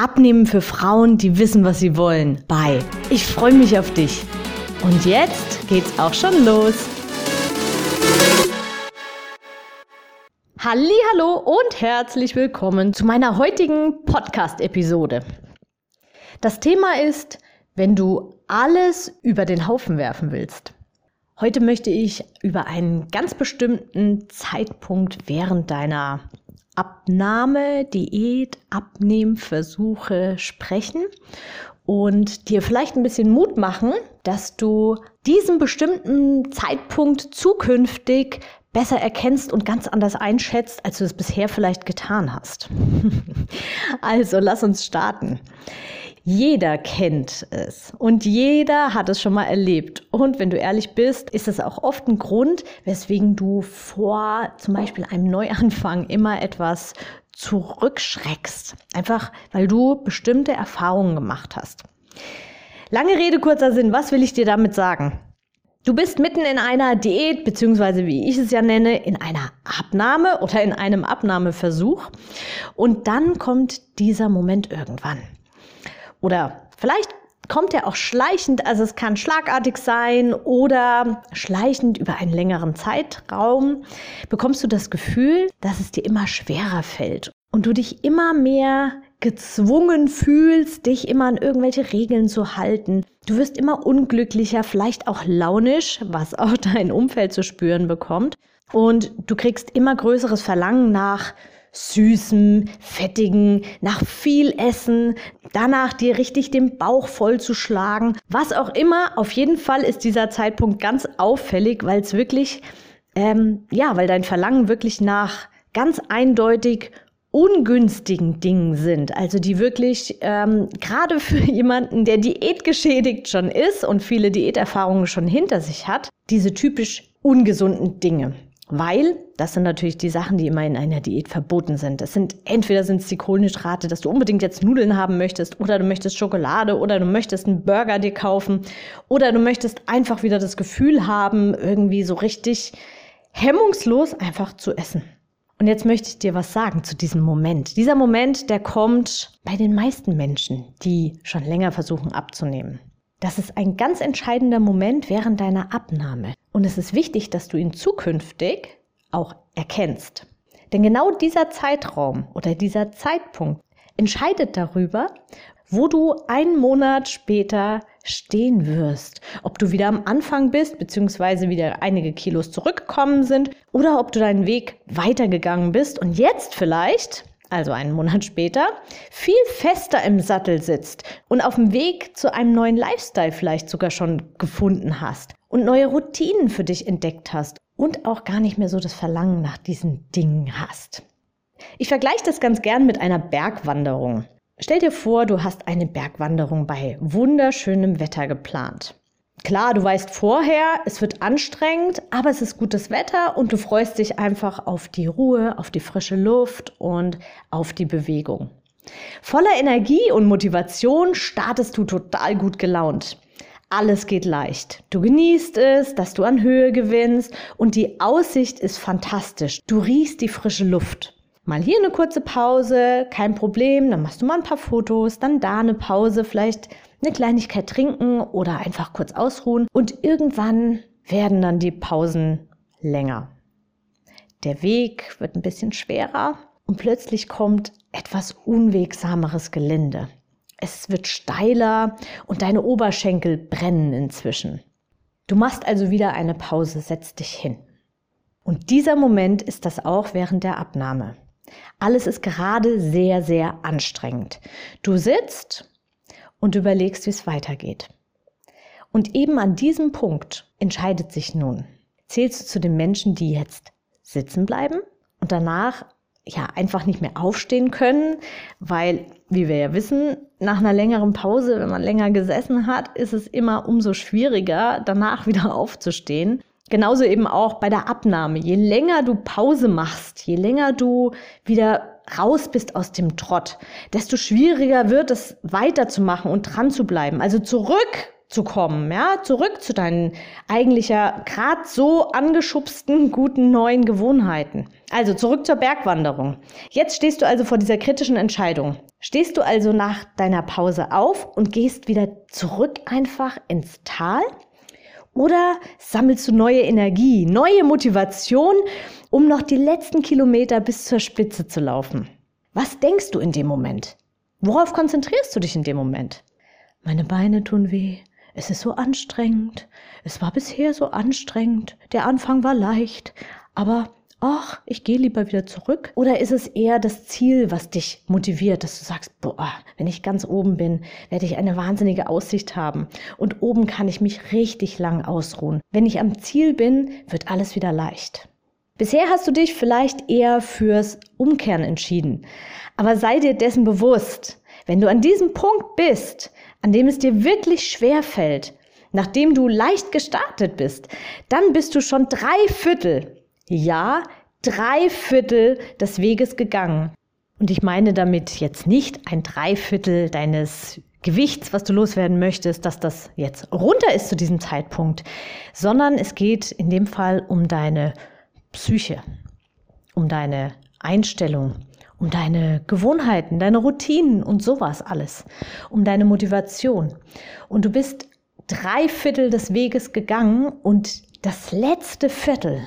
Abnehmen für Frauen, die wissen, was sie wollen. Bye. Ich freue mich auf dich. Und jetzt geht's auch schon los. Hallo und herzlich willkommen zu meiner heutigen Podcast-Episode. Das Thema ist, wenn du alles über den Haufen werfen willst. Heute möchte ich über einen ganz bestimmten Zeitpunkt während deiner Abnahme, Diät, Abnehmversuche sprechen und dir vielleicht ein bisschen Mut machen, dass du diesen bestimmten Zeitpunkt zukünftig besser erkennst und ganz anders einschätzt, als du es bisher vielleicht getan hast. also lass uns starten. Jeder kennt es und jeder hat es schon mal erlebt. Und wenn du ehrlich bist, ist es auch oft ein Grund, weswegen du vor zum Beispiel einem Neuanfang immer etwas zurückschreckst. Einfach weil du bestimmte Erfahrungen gemacht hast. Lange Rede, kurzer Sinn, was will ich dir damit sagen? Du bist mitten in einer Diät, beziehungsweise wie ich es ja nenne, in einer Abnahme oder in einem Abnahmeversuch. Und dann kommt dieser Moment irgendwann. Oder vielleicht kommt er auch schleichend, also es kann schlagartig sein oder schleichend über einen längeren Zeitraum, bekommst du das Gefühl, dass es dir immer schwerer fällt und du dich immer mehr gezwungen fühlst, dich immer an irgendwelche Regeln zu halten. Du wirst immer unglücklicher, vielleicht auch launisch, was auch dein Umfeld zu spüren bekommt. Und du kriegst immer größeres Verlangen nach süßem, fettigen, nach viel Essen, danach dir richtig den Bauch voll zu schlagen. Was auch immer, auf jeden Fall ist dieser Zeitpunkt ganz auffällig, weil es wirklich, ähm, ja, weil dein Verlangen wirklich nach ganz eindeutig ungünstigen Dingen sind, also die wirklich ähm, gerade für jemanden, der diätgeschädigt schon ist und viele Diäterfahrungen schon hinter sich hat, diese typisch ungesunden Dinge. Weil, das sind natürlich die Sachen, die immer in einer Diät verboten sind. Das sind, entweder sind es die Kohlenhydrate, dass du unbedingt jetzt Nudeln haben möchtest, oder du möchtest Schokolade, oder du möchtest einen Burger dir kaufen, oder du möchtest einfach wieder das Gefühl haben, irgendwie so richtig hemmungslos einfach zu essen. Und jetzt möchte ich dir was sagen zu diesem Moment. Dieser Moment, der kommt bei den meisten Menschen, die schon länger versuchen abzunehmen. Das ist ein ganz entscheidender Moment während deiner Abnahme. Und es ist wichtig, dass du ihn zukünftig auch erkennst. Denn genau dieser Zeitraum oder dieser Zeitpunkt entscheidet darüber, wo du einen Monat später stehen wirst. Ob du wieder am Anfang bist, beziehungsweise wieder einige Kilos zurückgekommen sind, oder ob du deinen Weg weitergegangen bist und jetzt vielleicht also einen Monat später, viel fester im Sattel sitzt und auf dem Weg zu einem neuen Lifestyle vielleicht sogar schon gefunden hast und neue Routinen für dich entdeckt hast und auch gar nicht mehr so das Verlangen nach diesen Dingen hast. Ich vergleiche das ganz gern mit einer Bergwanderung. Stell dir vor, du hast eine Bergwanderung bei wunderschönem Wetter geplant. Klar, du weißt vorher, es wird anstrengend, aber es ist gutes Wetter und du freust dich einfach auf die Ruhe, auf die frische Luft und auf die Bewegung. Voller Energie und Motivation startest du total gut gelaunt. Alles geht leicht. Du genießt es, dass du an Höhe gewinnst und die Aussicht ist fantastisch. Du riechst die frische Luft. Mal hier eine kurze Pause, kein Problem, dann machst du mal ein paar Fotos, dann da eine Pause, vielleicht eine Kleinigkeit trinken oder einfach kurz ausruhen und irgendwann werden dann die Pausen länger. Der Weg wird ein bisschen schwerer und plötzlich kommt etwas unwegsameres Gelände. Es wird steiler und deine Oberschenkel brennen inzwischen. Du machst also wieder eine Pause, setzt dich hin. Und dieser Moment ist das auch während der Abnahme. Alles ist gerade sehr, sehr anstrengend. Du sitzt und überlegst, wie es weitergeht. Und eben an diesem Punkt entscheidet sich nun, zählst du zu den Menschen, die jetzt sitzen bleiben und danach ja einfach nicht mehr aufstehen können, weil, wie wir ja wissen, nach einer längeren Pause, wenn man länger gesessen hat, ist es immer umso schwieriger, danach wieder aufzustehen. Genauso eben auch bei der Abnahme. Je länger du Pause machst, je länger du wieder raus bist aus dem Trott, desto schwieriger wird es weiterzumachen und dran zu bleiben. Also zurück zu kommen, ja, zurück zu deinen eigentlich ja gerade so angeschubsten guten neuen Gewohnheiten. Also zurück zur Bergwanderung. Jetzt stehst du also vor dieser kritischen Entscheidung. Stehst du also nach deiner Pause auf und gehst wieder zurück einfach ins Tal? Oder sammelst du neue Energie, neue Motivation, um noch die letzten Kilometer bis zur Spitze zu laufen? Was denkst du in dem Moment? Worauf konzentrierst du dich in dem Moment? Meine Beine tun weh, es ist so anstrengend. Es war bisher so anstrengend. Der Anfang war leicht. Aber ach, ich gehe lieber wieder zurück? Oder ist es eher das Ziel, was dich motiviert, dass du sagst, boah, wenn ich ganz oben bin, werde ich eine wahnsinnige Aussicht haben. Und oben kann ich mich richtig lang ausruhen. Wenn ich am Ziel bin, wird alles wieder leicht. Bisher hast du dich vielleicht eher fürs Umkehren entschieden. Aber sei dir dessen bewusst, wenn du an diesem Punkt bist, an dem es dir wirklich schwer fällt, nachdem du leicht gestartet bist, dann bist du schon drei Viertel, ja, drei Viertel des Weges gegangen. Und ich meine damit jetzt nicht ein Dreiviertel deines Gewichts, was du loswerden möchtest, dass das jetzt runter ist zu diesem Zeitpunkt, sondern es geht in dem Fall um deine Psyche, um deine Einstellung, um deine Gewohnheiten, deine Routinen und sowas alles, um deine Motivation. Und du bist drei Viertel des Weges gegangen und das letzte Viertel,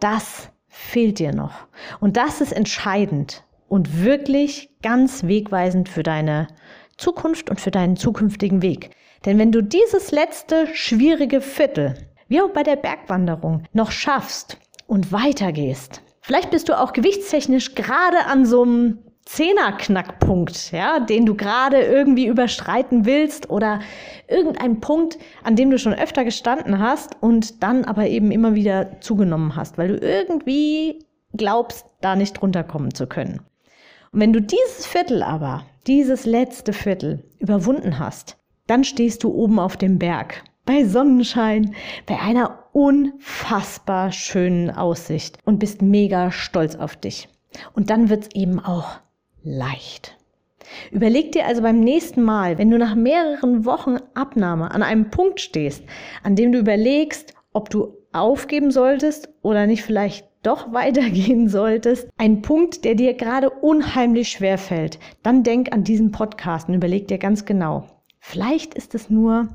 das fehlt dir noch. Und das ist entscheidend und wirklich ganz wegweisend für deine Zukunft und für deinen zukünftigen Weg. Denn wenn du dieses letzte schwierige Viertel, wie auch bei der Bergwanderung, noch schaffst und weitergehst, Vielleicht bist du auch gewichtstechnisch gerade an so einem Zehner-Knackpunkt, ja, den du gerade irgendwie überstreiten willst oder irgendein Punkt, an dem du schon öfter gestanden hast und dann aber eben immer wieder zugenommen hast, weil du irgendwie glaubst, da nicht runterkommen zu können. Und wenn du dieses Viertel aber, dieses letzte Viertel überwunden hast, dann stehst du oben auf dem Berg bei Sonnenschein, bei einer unfassbar schönen Aussicht und bist mega stolz auf dich. Und dann wird's eben auch leicht. Überleg dir also beim nächsten Mal, wenn du nach mehreren Wochen Abnahme an einem Punkt stehst, an dem du überlegst, ob du aufgeben solltest oder nicht vielleicht doch weitergehen solltest, ein Punkt, der dir gerade unheimlich schwer fällt, dann denk an diesen Podcast und überleg dir ganz genau. Vielleicht ist es nur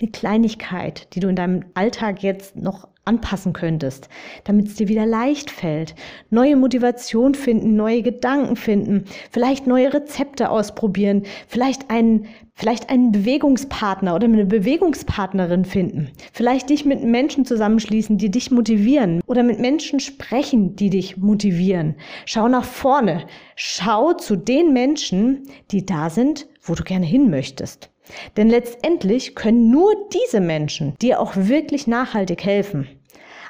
eine Kleinigkeit, die du in deinem Alltag jetzt noch anpassen könntest, damit es dir wieder leicht fällt. Neue Motivation finden, neue Gedanken finden, vielleicht neue Rezepte ausprobieren, vielleicht einen, vielleicht einen Bewegungspartner oder eine Bewegungspartnerin finden, vielleicht dich mit Menschen zusammenschließen, die dich motivieren oder mit Menschen sprechen, die dich motivieren. Schau nach vorne. Schau zu den Menschen, die da sind, wo du gerne hin möchtest. Denn letztendlich können nur diese Menschen dir auch wirklich nachhaltig helfen.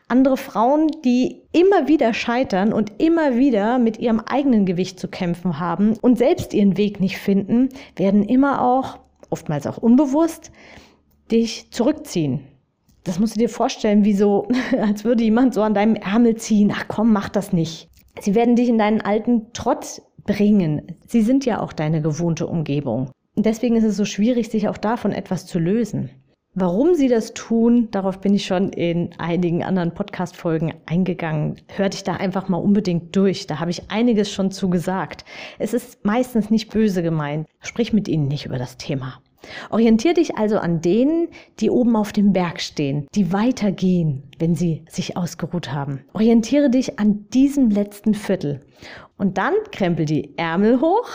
Andere Frauen, die immer wieder scheitern und immer wieder mit ihrem eigenen Gewicht zu kämpfen haben und selbst ihren Weg nicht finden, werden immer auch, oftmals auch unbewusst, dich zurückziehen. Das musst du dir vorstellen, wie so, als würde jemand so an deinem Ärmel ziehen. Ach komm, mach das nicht. Sie werden dich in deinen alten Trott bringen. Sie sind ja auch deine gewohnte Umgebung. Deswegen ist es so schwierig, sich auch davon etwas zu lösen. Warum sie das tun, darauf bin ich schon in einigen anderen Podcast-Folgen eingegangen. Hör dich da einfach mal unbedingt durch. Da habe ich einiges schon zu gesagt. Es ist meistens nicht böse gemeint. Sprich mit ihnen nicht über das Thema. Orientier dich also an denen, die oben auf dem Berg stehen, die weitergehen, wenn sie sich ausgeruht haben. Orientiere dich an diesem letzten Viertel. Und dann krempel die Ärmel hoch,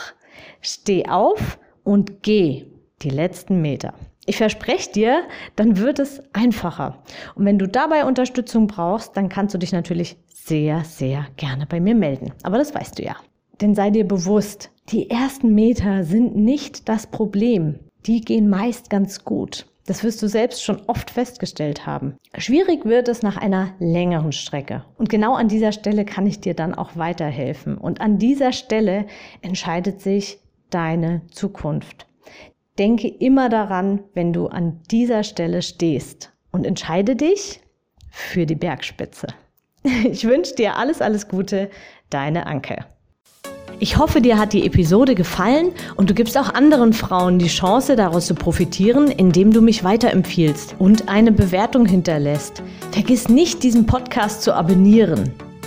steh auf und geh die letzten Meter. Ich verspreche dir, dann wird es einfacher. Und wenn du dabei Unterstützung brauchst, dann kannst du dich natürlich sehr, sehr gerne bei mir melden. Aber das weißt du ja. Denn sei dir bewusst, die ersten Meter sind nicht das Problem. Die gehen meist ganz gut. Das wirst du selbst schon oft festgestellt haben. Schwierig wird es nach einer längeren Strecke. Und genau an dieser Stelle kann ich dir dann auch weiterhelfen. Und an dieser Stelle entscheidet sich deine Zukunft. Denke immer daran, wenn du an dieser Stelle stehst und entscheide dich für die Bergspitze. Ich wünsche dir alles, alles Gute, deine Anke. Ich hoffe, dir hat die Episode gefallen und du gibst auch anderen Frauen die Chance, daraus zu profitieren, indem du mich weiterempfiehlst und eine Bewertung hinterlässt. Vergiss nicht, diesen Podcast zu abonnieren.